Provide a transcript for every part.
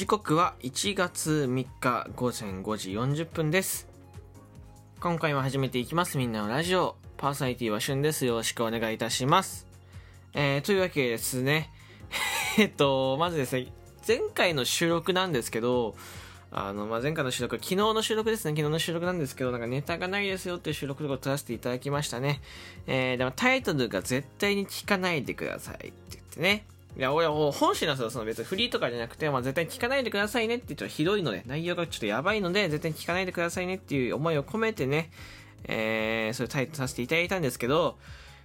時刻は1月3日午前5時40分です。今回も始めていきます。みんなのラジオ。パーソナリティはしゅんです。よろしくお願いいたします。えー、というわけですね。えっと、まずですね、前回の収録なんですけど、あの、まあ、前回の収録、昨日の収録ですね。昨日の収録なんですけど、なんかネタがないですよっていう収録とかを撮らせていただきましたね。えー、でもタイトルが絶対に聞かないでくださいって言ってね。いや、俺はもう本心なんですよ。その別にフリーとかじゃなくて、まあ、絶対聞かないでくださいねって言ったらひどいので、内容がちょっとやばいので、絶対聞かないでくださいねっていう思いを込めてね、えー、それタイトさせていただいたんですけど、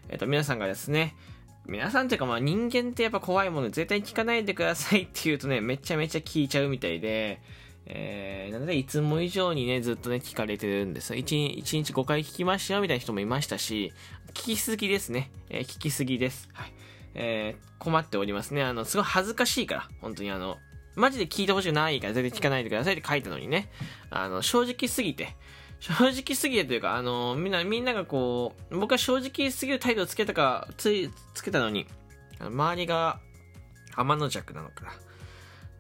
えっ、と、皆さんがですね、皆さんっていうかまあ人間ってやっぱ怖いもので絶対聞かないでくださいって言うとね、めちゃめちゃ聞いちゃうみたいで、えー、なのでいつも以上にね、ずっとね、聞かれてるんです。1, 1日5回聞きましたよみたいな人もいましたし、聞きすぎですね。えー、聞きすぎです。はい。えー、困っておりますね。あの、すごい恥ずかしいから、本当にあの、マジで聞いてほしくないから全然聞かないでくださいって書いたのにね、あの、正直すぎて、正直すぎてというか、あの、みんな、みんながこう、僕は正直すぎる態度をつけたか、つい、つけたのに、周りが天の弱なのかな。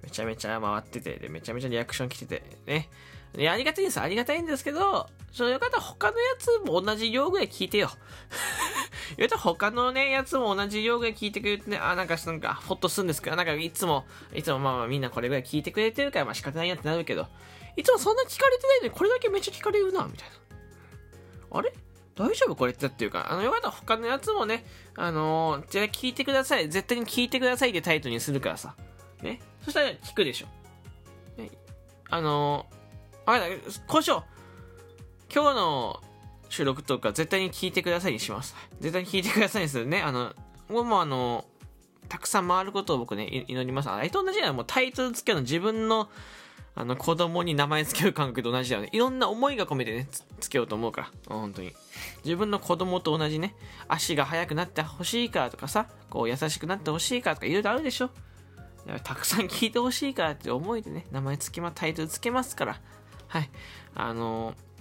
めちゃめちゃ回ってて、で、めちゃめちゃリアクション来てて、ね。で、ありがたいんです。ありがたいんですけど、それよかったら他のやつも同じ量ぐらい聞いてよ。言うと他のね、やつも同じ量ぐらい聞いてくれてね、あ、なんか、なんか、ほっとするんですけど、なんか、いつも、いつもまあまあみんなこれぐらい聞いてくれてるから、まあ仕方ないやってなるけど、いつもそんな聞かれてないのに、これだけめっちゃ聞かれるな、みたいな。あれ？大丈夫これってっていうか、あの、よかったら他のやつもね、あのー、じゃあ聞いてください。絶対に聞いてくださいってタイトルにするからさ。ね？そしたら聞くでしょ。ね、あのー、あれだ、こうしよう。今日の収録とか絶対に聞いてくださいにします。絶対に聞いてくださいにするね。あの、僕もあの、たくさん回ることを僕ね、祈ります。あれと同じだよ。もうタイトル付けの自分の、あの、子供に名前付ける感覚と同じだよね。いろんな思いが込めてね、つけようと思うから。本当に。自分の子供と同じね、足が速くなってほしいからとかさ、こう優しくなってほしいからとかいろいろあるでしょ。たくさん聞いてほしいからって思いでね、名前付けま、タイトル付けますから。はい。あのた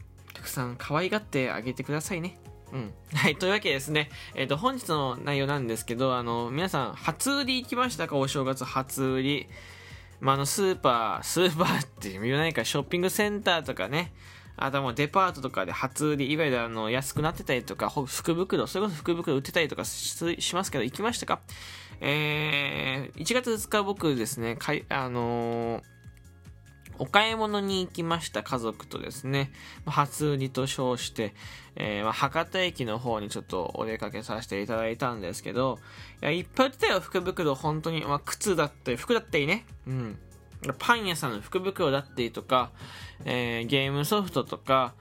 くさん可愛がってあげてくださいね。うん。はい。というわけでですね、えっ、ー、と、本日の内容なんですけど、あの、皆さん、初売り行きましたか？お正月初売り。まあ、あの、スーパー、スーパーって言わないか、ショッピングセンターとかね、あともデパートとかで初売り、いわゆるあの、安くなってたりとか、福袋、それこそ福袋売ってたりとかしますけど、行きましたか？えー、1月2日僕ですね、かい、あのー、お買い物に行きました家族とですね、初売りと称して、えー、ま、博多駅の方にちょっとお出かけさせていただいたんですけど、いや、いっぱい売ってたよ、福袋、本当に。まあ、靴だったり、服だったりね。うん。パン屋さんの福袋だったりとか、えー、ゲームソフトとか、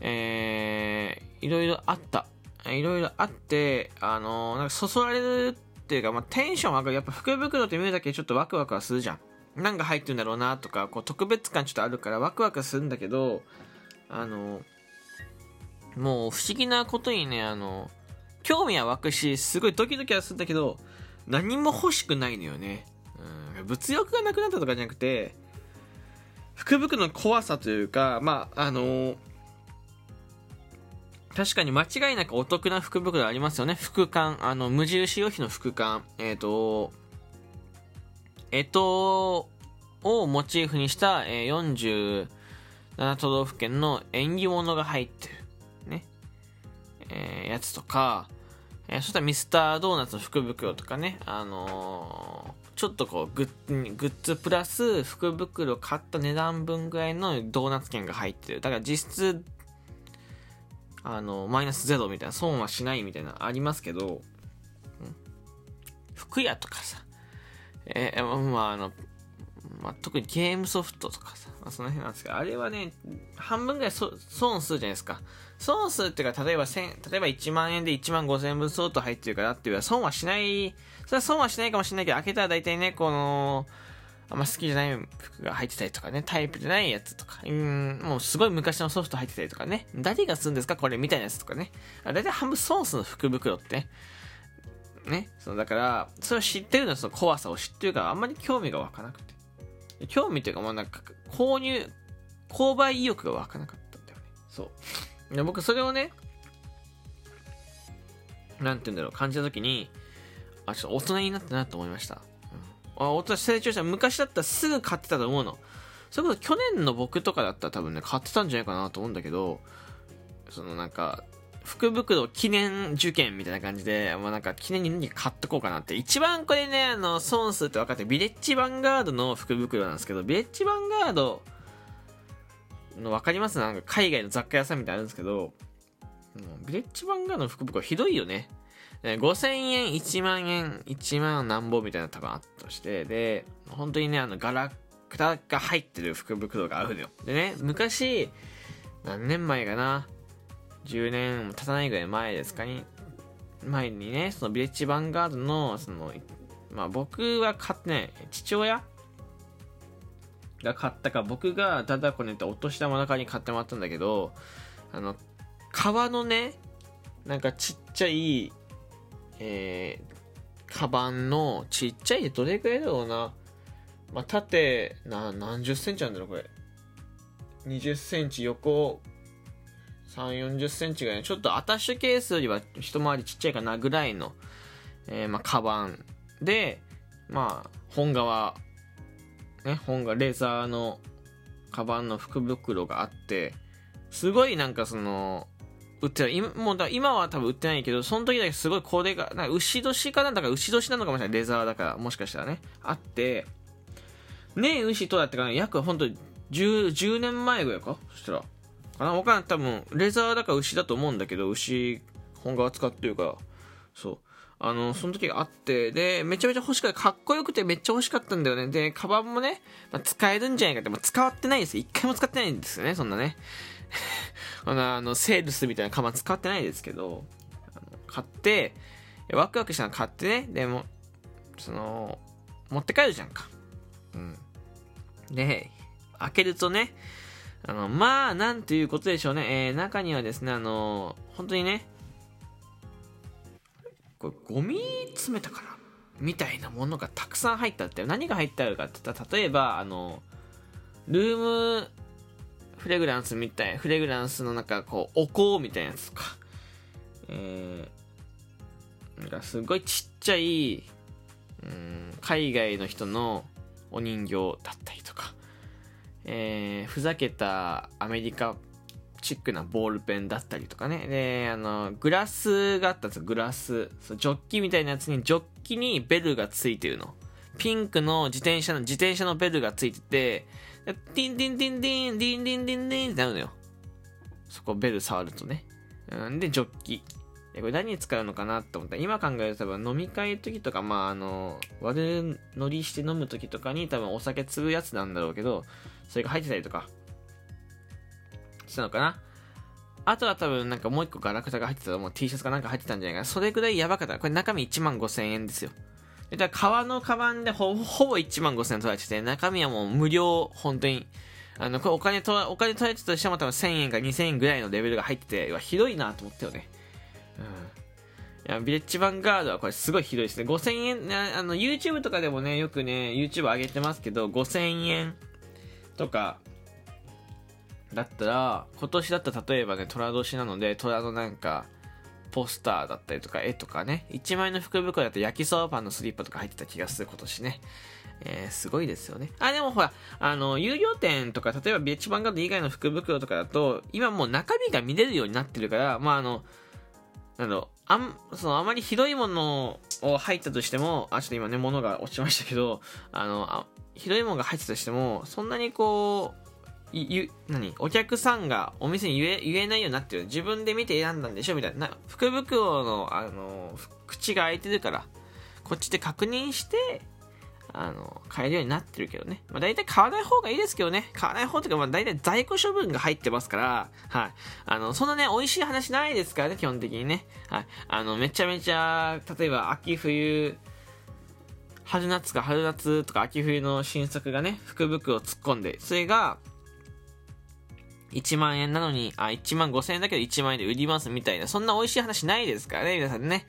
えー、いろいろあった。いろいろあって、あのー、なんかそそられるっていうか、まあ、テンション上がる。やっぱ福袋って見るだけちょっとワクワクはするじゃん。何が入ってるんだろうなとか、こう特別感ちょっとあるからワクワクするんだけど、あの、もう不思議なことにね、あの、興味は湧くし、すごいドキドキはするんだけど、何も欲しくないのよね。うん、物欲がなくなったとかじゃなくて、福袋の怖さというか、まあ、あの、確かに間違いなくお得な福袋ありますよね。福缶、あの、無印良品の福缶。えっ、ー、と、干支をモチーフにした、えー、47都道府県の縁起物が入ってる、ね、えー、やつとか、えー、そしたらミスタードーナツの福袋とかね、あのー、ちょっとこうグッ、グッズプラス福袋買った値段分ぐらいのドーナツ券が入ってる。だから実質、あの、マイナスゼロみたいな、損はしないみたいなありますけど、服屋とかさ、えー、まああの、まあ、特にゲームソフトとかさ、まあ、その辺なんですけど、あれはね、半分ぐらい損するじゃないですか。損するっていうか、例えば1、例えば1万円で1万5000分相当入ってるからっていうか、損はしない、それは損はしないかもしれないけど、開けたら大体ね、この、あんま好きじゃない服が入ってたりとかね、タイプじゃないやつとか、うん、もうすごい昔のソフト入ってたりとかね、誰がするんですか？これみたいなやつとかね。大体半分損する福袋ってね。ね。そう、だから、それを知ってるのその怖さを知ってるから、あんまり興味が湧かなくて。興味っていうか、もうなんか、購入、購買意欲が湧かなかったんだよね。そう。で僕、それをね、なんて言うんだろう、感じたときに、あ、ちょっと大人になったなと思いました。うん、あ、大人成長した昔だったらすぐ買ってたと思うの。それこそ去年の僕とかだったら多分ね、買ってたんじゃないかなと思うんだけど、そのなんか、福袋記念受験みたいな感じで、まあ、なんか記念に何買っとこうかなって。一番これね、あの、損数って分かってビレッジヴァンガードの福袋なんですけど、ビレッジヴァンガードの分かります？なんか海外の雑貨屋さんみたいなあるんですけど、ビレッジヴァンガードの福袋ひどいよね。5000円、1万円、1万何本みたいな多分あったとして、で、本当にね、あの、ガラクタが入ってる福袋があるのよ。でね、昔、何年前かな、10年も経たないぐらい前ですかに、前にね、そのビレッジヴァンガードの、その、まあ僕は買ってない、父親が買ったか、僕がダダこねてお年玉の中に買ってもらったんだけど、あの、革のね、なんかちっちゃい、えー、カバンのちっちゃいどれくらいだろうな。まあ、縦、な、何十センチなんだろう、これ。20センチ、横、3、40センチぐらい。ちょっとアタッシュケースよりは一回りちっちゃいかなぐらいの、えー、まあ、カバンで、まあ、本革、ね、本がレーザーのカバンの福袋があって、すごいなんかその、売ってない。今もうだ今は多分売ってないけど、その時だけすごいこれが、なんか牛年かなんだから牛年なのかもしれない。レザーだから、もしかしたらね。あって、ねえ、牛とだってかな約本当に10、10年前ぐらいか？そしたら。かなわかんない。多分、レザーだから牛だと思うんだけど、牛、本が使ってるから。そう。あの、その時があって、で、めちゃめちゃ欲しかった。かっこよくてめっちゃ欲しかったんだよね。で、カバンもね、まあ、使えるんじゃないかって、まあ、使ってないですよ。一回も使ってないんですよね、そんなね。あの、あのセールスみたいなカバン使ってないですけど、買って、ワクワクしたの買ってね、でも、その、持って帰るじゃんか。うん。で、開けるとね、あの、まあ、なんていうことでしょうね。えー、中にはですね、あの、本当にね、これ、ゴミ詰めたかな？みたいなものがたくさん入ったって。何が入ってあるかって言ったら、例えば、あの、ルームフレグランスみたい、フレグランスのなんかこう、お香みたいなやつとか、えー、なんかすごいちっちゃい、うん、海外の人のお人形だったりとか、えー、ふざけたアメリカチックなボールペンだったりとかね。で、あの、グラスがあったんですよ、グラス。そうジョッキみたいなやつに、ジョッキにベルがついてるの。ピンクの自転車の、自転車のベルがついてて、ディンディンディンディン、ディンディンディンディンってなるのよ。そこベル触るとね。うん、で、ジョッキ。これ何に使うのかなって思った、今考えると多分飲み会の時とか、まああの、悪乗りして飲む時とかに多分お酒継ぐやつなんだろうけど、それが入ってたりとか、したのかな。あとは多分なんかもう一個ガラクタが入ってたらもう T シャツかなんか入ってたんじゃないかな。それくらいやばかった。これ中身1万5千円ですよ。でだ革のカバンでほほぼ1万5000円取られてて、中身はもう無料、本当に。あの、これお金と、お金取られてたとしても多分1000円か2000円ぐらいのレベルが入ってて、ひどいなと思ったよね。ビレッジヴァンガードはこれすごいひどいですね。5000円、あの、YouTube とかでもね、よくね、YouTube 上げてますけど、5000円とか、だったら、今年だったら例えばね、虎年なので、虎のなんか、ポスターだったりとか絵とかね、1枚の福袋だと焼きそばパンのスリッパとか入ってた気がする今年ね。えー、すごいですよね。あ、でもほら、あの、有料店とか、例えばビレッチバンガード以外の福袋とかだと、今もう中身が見れるようになってるから、まああの、なんだろう、あん、その、あまりひどいものを入ったとしても、あ、ちょっと今ね、物が落ちましたけど、あの、あひどいものが入ったとしても、そんなにこう、ゆ何お客さんがお店に言え言えないようになってる。自分で見て選んだんでしょ？みたいな。福袋のあの口が開いてるからこっちで確認してあの買えるようになってるけどね、まあ、大体買わない方がいいですけどね。買わない方というか、まあ、大体在庫処分が入ってますからはい。あのそんなね美味しい話ないですからね基本的にね。はい。あのめちゃめちゃ例えば秋冬春夏か春夏とか秋冬の新作がね福袋を突っ込んでそれが1万円なのに、あ、1万5千円だけど1万円で売りますみたいな、そんな美味しい話ないですからね、皆さんね。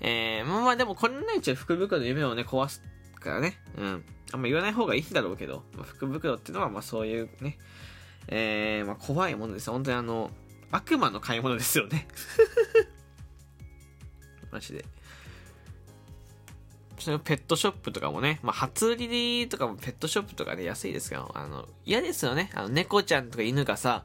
えー、まあまあでもこれないうちは福袋の夢をね、壊すからね。うん。あんま言わない方がいいんだろうけど、まあ、福袋っていうのはまあそういうね、えー、まあ怖いものです本当にあの、悪魔の買い物ですよね。マジで。それペットショップとかもね、まあ、初売りとかもペットショップとかで安いですけど、あの、嫌ですよね。あの、猫ちゃんとか犬がさ、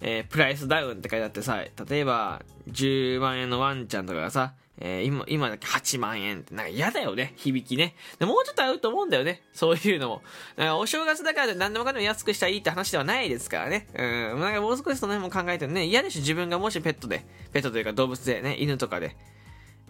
えー、プライスダウンって書いてあってさ、例えば、10万円のワンちゃんとかがさ、えー、今、今だけ？8万円って、なんか嫌だよね、響きね。でもうちょっと合うと思うんだよね、そういうのも。お正月だから何でもかんでも安くしたらいいって話ではないですからね。うん、なんかもう少しその辺も考えてね、嫌でしょ、自分がもしペットで、ペットというか動物でね、犬とかで、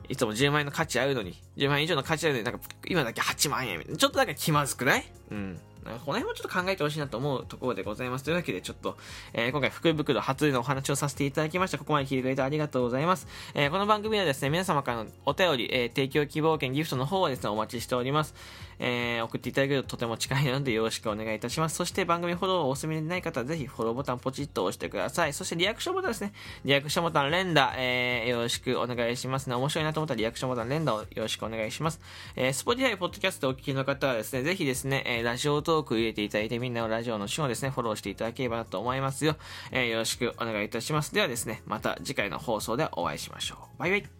いつも10万円の価値あるのに、10万円以上の価値あるのに、なんか今だけ？8万円。ちょっとだけ気まずくない？うん。この辺もちょっと考えてほしいなと思うところでございます。というわけで、ちょっと、えー、今回、福袋初のお話をさせていただきました。ここまで聞いてくれてありがとうございます。えー、この番組はですね、皆様からのお便り、えー、提供希望券、ギフトの方をですね、お待ちしております。え、送っていただけるととても近いのでよろしくお願いいたします。そして番組フォローをお済みでない方はぜひフォローボタンポチッと押してください。そしてリアクションボタンですね。リアクションボタン連打、え、よろしくお願いしますね。面白いなと思ったらリアクションボタン連打をよろしくお願いします。えー、Spotify、ポッドキャストお聞きの方はですね、ぜひですね、え、ラジオトーク入れていただいてみんなのラジオのシをですね、フォローしていただければなと思いますよ。えー、よろしくお願いいたします。ではですね、また次回の放送でお会いしましょう。バイバイ。